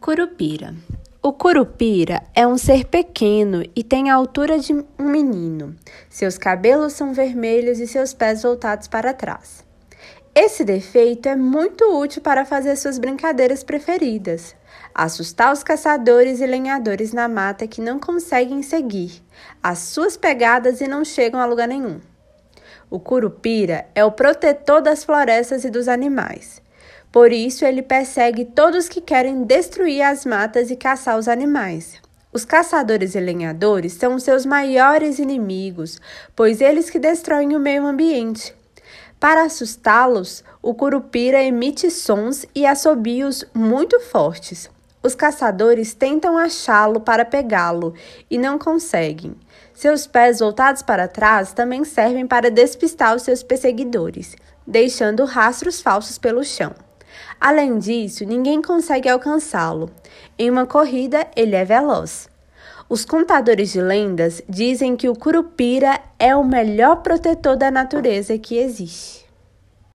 Curupira. O curupira é um ser pequeno e tem a altura de um menino. Seus cabelos são vermelhos e seus pés voltados para trás. Esse defeito é muito útil para fazer suas brincadeiras preferidas: assustar os caçadores e lenhadores na mata que não conseguem seguir as suas pegadas e não chegam a lugar nenhum. O curupira é o protetor das florestas e dos animais. Por isso, ele persegue todos que querem destruir as matas e caçar os animais. Os caçadores e lenhadores são os seus maiores inimigos, pois eles que destroem o meio ambiente. Para assustá-los, o curupira emite sons e assobios muito fortes. Os caçadores tentam achá-lo para pegá-lo e não conseguem. Seus pés voltados para trás também servem para despistar os seus perseguidores, deixando rastros falsos pelo chão. Além disso, ninguém consegue alcançá-lo. Em uma corrida, ele é veloz. Os contadores de lendas dizem que o curupira é o melhor protetor da natureza que existe.